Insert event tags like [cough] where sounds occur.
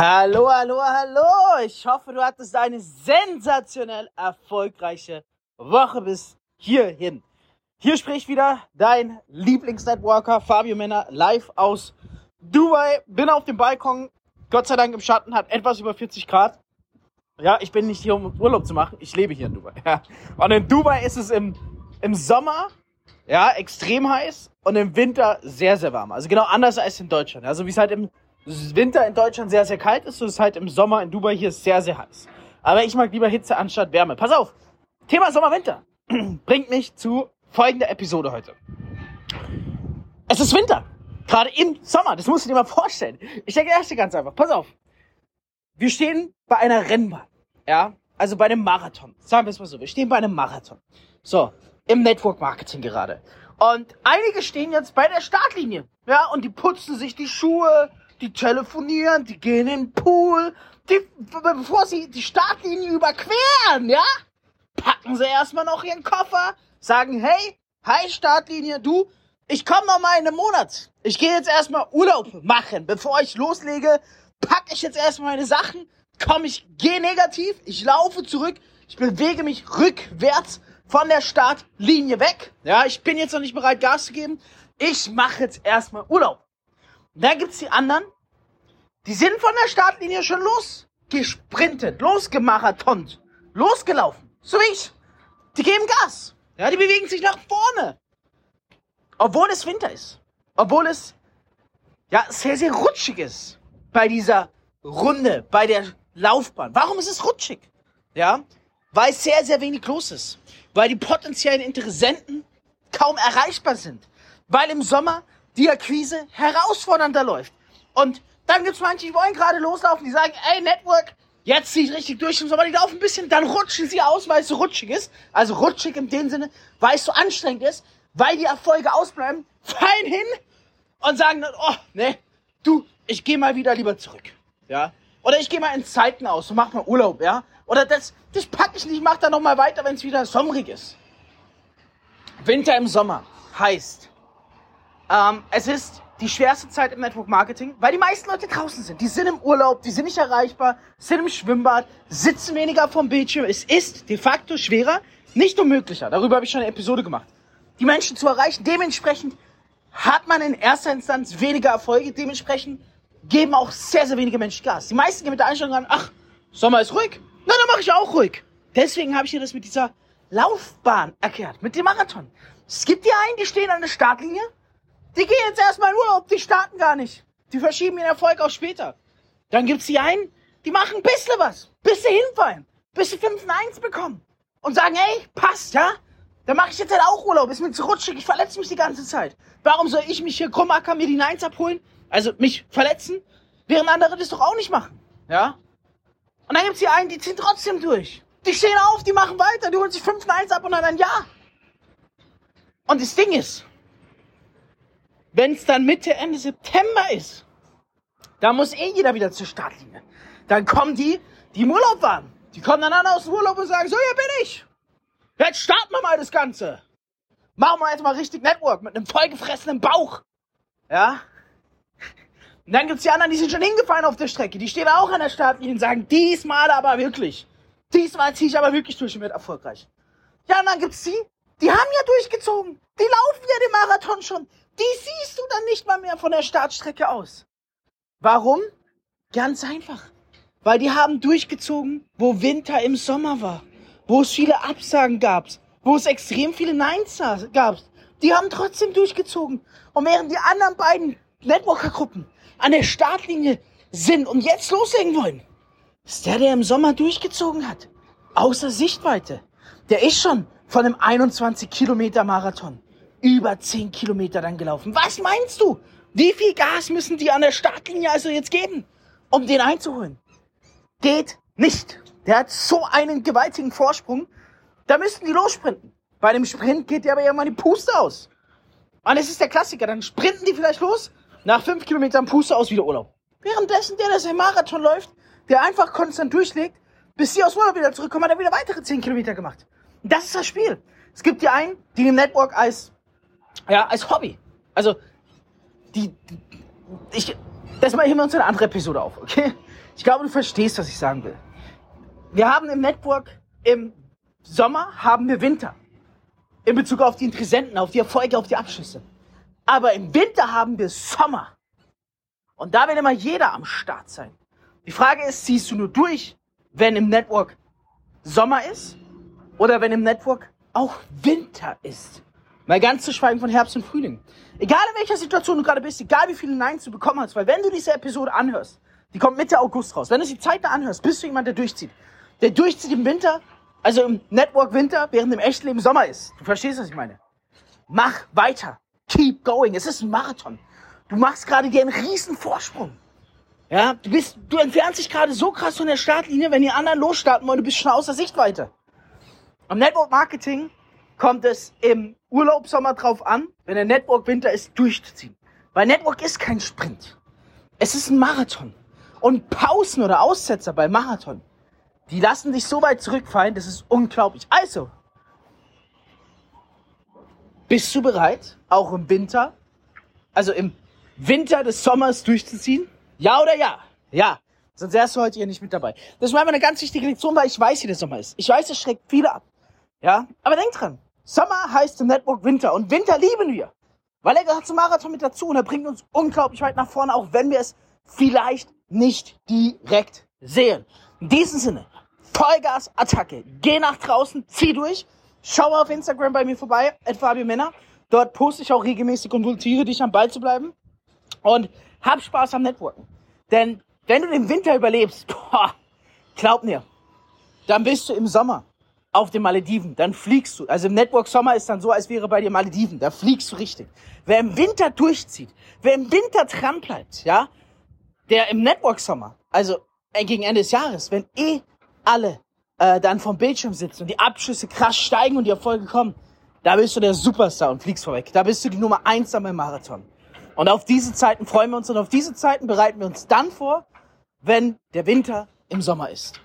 Hallo, hallo, hallo. Ich hoffe, du hattest eine sensationell erfolgreiche Woche bis hierhin. Hier spricht wieder dein Lieblingsnetworker Fabio Männer live aus Dubai. Bin auf dem Balkon, Gott sei Dank im Schatten, hat etwas über 40 Grad. Ja, ich bin nicht hier, um Urlaub zu machen. Ich lebe hier in Dubai. Ja. Und in Dubai ist es im, im Sommer ja, extrem heiß und im Winter sehr, sehr warm. Also genau anders als in Deutschland. Also wie es halt im Winter in Deutschland sehr, sehr kalt ist, so ist es halt im Sommer in Dubai hier sehr, sehr heiß. Aber ich mag lieber Hitze anstatt Wärme. Pass auf, Thema Sommer-Winter [clears throat] bringt mich zu folgender Episode heute. Es ist Winter. Gerade im Sommer. Das musst du dir mal vorstellen. Ich denke erst ganz einfach. Pass auf. Wir stehen bei einer Rennbahn. Ja. Also bei einem Marathon. Sagen wir es mal so. Wir stehen bei einem Marathon. So. Im Network Marketing gerade. Und einige stehen jetzt bei der Startlinie. Ja. Und die putzen sich die Schuhe. Die telefonieren. Die gehen in den Pool. Die, bevor sie die Startlinie überqueren. Ja. Packen sie erstmal noch ihren Koffer. Sagen, hey, hi Startlinie, du, ich komme noch mal in einem Monat. Ich gehe jetzt erstmal Urlaub machen. Bevor ich loslege, packe ich jetzt erstmal meine Sachen, komme ich, gehe negativ, ich laufe zurück, ich bewege mich rückwärts von der Startlinie weg. Ja, ich bin jetzt noch nicht bereit, Gas zu geben. Ich mache jetzt erstmal Urlaub. Dann gibt's die anderen, die sind von der Startlinie schon losgesprintet, losgemaratont, losgelaufen. So wie ich. Die geben Gas. Ja, die bewegen sich nach vorne. Obwohl es Winter ist. Obwohl es ja sehr, sehr rutschig ist bei dieser Runde, bei der Laufbahn. Warum ist es rutschig? Ja, weil sehr, sehr wenig los ist. Weil die potenziellen Interessenten kaum erreichbar sind. Weil im Sommer die Akquise herausfordernder läuft. Und dann gibt's manche, die wollen gerade loslaufen, die sagen, ey, Network, jetzt ziehe ich richtig durch im Sommer, die laufen ein bisschen, dann rutschen sie aus, weil es so rutschig ist. Also rutschig in dem Sinne, weil es so anstrengend ist, weil die Erfolge ausbleiben, fallen hin und sagen dann, oh, ne, du, ich gehe mal wieder lieber zurück. Ja. Oder ich gehe mal in Zeiten aus und mach mal Urlaub, ja. Oder das, das packe ich nicht, mach dann noch mal weiter, wenn es wieder sommerig ist. Winter im Sommer heißt, ähm, es ist die schwerste Zeit im Network Marketing, weil die meisten Leute draußen sind. Die sind im Urlaub, die sind nicht erreichbar, sind im Schwimmbad, sitzen weniger vom Bildschirm. Es ist de facto schwerer, nicht unmöglicher. Darüber habe ich schon eine Episode gemacht. Die Menschen zu erreichen. Dementsprechend hat man in erster Instanz weniger Erfolge. Dementsprechend geben auch sehr, sehr wenige Menschen Gas. Die meisten gehen mit der Einstellung an, ach, Sommer ist ruhig. Na, dann mache ich auch ruhig. Deswegen habe ich dir das mit dieser Laufbahn erklärt, mit dem Marathon. Es gibt die einen, die stehen an der Startlinie, die gehen jetzt erstmal in Urlaub, die starten gar nicht. Die verschieben ihren Erfolg auch später. Dann gibt's die einen, die machen ein bisschen was, bis sie hinfallen, bis sie 5 1 bekommen und sagen, hey, passt, ja? Dann mache ich jetzt halt auch Urlaub, ist mir zu rutschig, ich verletze mich die ganze Zeit. Warum soll ich mich hier krumm ackern, mir die Nines abholen, also mich verletzen, während andere das doch auch nicht machen, ja? Und dann gibt's die einen, die ziehen trotzdem durch. Die stehen auf, die machen weiter, die holen sich 5 1 ab und dann ein Ja. Und das Ding ist, wenn es dann Mitte, Ende September ist, da muss eh jeder wieder zur Startlinie. Dann kommen die, die im Urlaub waren. Die kommen dann an aus dem Urlaub und sagen, so, hier bin ich. Jetzt starten wir mal das Ganze. Machen wir jetzt mal richtig Network mit einem vollgefressenen Bauch. Ja? Und dann gibt's die anderen, die sind schon hingefallen auf der Strecke. Die stehen auch an der Startlinie und sagen, diesmal aber wirklich. Diesmal ziehe ich aber wirklich durch und werde erfolgreich. Ja, und dann gibt's die, die haben ja durchgezogen. Die laufen ja den Marathon schon. Die siehst du dann nicht mal mehr von der Startstrecke aus. Warum? Ganz einfach. Weil die haben durchgezogen, wo Winter im Sommer war. Wo es viele Absagen gab. Wo es extrem viele Neins gab. Die haben trotzdem durchgezogen. Und während die anderen beiden Networker-Gruppen an der Startlinie sind und jetzt loslegen wollen, ist der, der im Sommer durchgezogen hat. Außer Sichtweite. Der ist schon von einem 21 Kilometer Marathon über 10 Kilometer dann gelaufen. Was meinst du? Wie viel Gas müssen die an der Startlinie also jetzt geben, um den einzuholen? Geht nicht. Der hat so einen gewaltigen Vorsprung. Da müssten die lossprinten. Bei dem Sprint geht dir aber irgendwann die Puste aus. Und es ist der Klassiker. Dann sprinten die vielleicht los. Nach fünf Kilometern Puste aus, wieder Urlaub. Währenddessen der, der sein Marathon läuft, der einfach konstant durchlegt, bis sie aus Urlaub wieder zurückkommen, hat er wieder weitere 10 Kilometer gemacht. Und das ist das Spiel. Es gibt die einen, die im Network als, ja, als Hobby. Also, die, die ich, das mal heben wir uns eine andere Episode auf, okay? Ich glaube, du verstehst, was ich sagen will. Wir haben im Network im Sommer haben wir Winter. In Bezug auf die Interessenten, auf die Erfolge, auf die Abschlüsse. Aber im Winter haben wir Sommer. Und da wird immer jeder am Start sein. Die Frage ist, ziehst du nur durch, wenn im Network Sommer ist oder wenn im Network auch Winter ist? Mal ganz zu schweigen von Herbst und Frühling. Egal in welcher Situation du gerade bist, egal wie viele Neins du bekommen hast, weil wenn du diese Episode anhörst, die kommt Mitte August raus, wenn du sie zeitnah anhörst, bist du jemand, der durchzieht. Der durchzieht im Winter, also im Network Winter, während im echten Leben Sommer ist. Du verstehst, was ich meine. Mach weiter. Keep going. Es ist ein Marathon. Du machst gerade dir einen riesen Vorsprung. Ja, du bist, du entfernst dich gerade so krass von der Startlinie, wenn die anderen losstarten wollen, du bist schon außer Sichtweite. Am Network Marketing kommt es im Urlaubssommer drauf an, wenn der Network Winter ist, durchzuziehen. Weil Network ist kein Sprint. Es ist ein Marathon. Und Pausen oder Aussetzer bei Marathon, die lassen dich so weit zurückfallen, das ist unglaublich. Also, bist du bereit, auch im Winter, also im Winter des Sommers durchzuziehen? Ja oder ja? Ja. Sonst wärst du heute hier nicht mit dabei. Das war eine ganz wichtige Lektion, weil ich weiß, wie der Sommer ist. Ich weiß, es schreckt viele ab. Ja? Aber denk dran. Sommer heißt im Network Winter und Winter lieben wir. Weil er gehört zum Marathon mit dazu und er bringt uns unglaublich weit nach vorne, auch wenn wir es vielleicht nicht direkt sehen. In diesem Sinne, Vollgas, Attacke. Geh nach draußen, zieh durch. Schau auf Instagram bei mir vorbei, Fabio Männer. Dort poste ich auch regelmäßig und voltiere dich am Ball zu bleiben. Und hab Spaß am Networken. Denn wenn du den Winter überlebst, [laughs] boah, glaub mir, dann bist du im Sommer auf den Malediven, dann fliegst du. Also im Network Sommer ist dann so, als wäre bei dir Malediven, da fliegst du richtig. Wer im Winter durchzieht, wer im Winter dran bleibt, ja, der im Network Sommer, also äh, gegen Ende des Jahres, wenn eh alle äh, dann vom Bildschirm sitzen und die Abschüsse krass steigen und die Erfolge kommen, da bist du der Superstar und fliegst vorweg. Da bist du die Nummer eins am Marathon. Und auf diese Zeiten freuen wir uns und auf diese Zeiten bereiten wir uns dann vor, wenn der Winter im Sommer ist.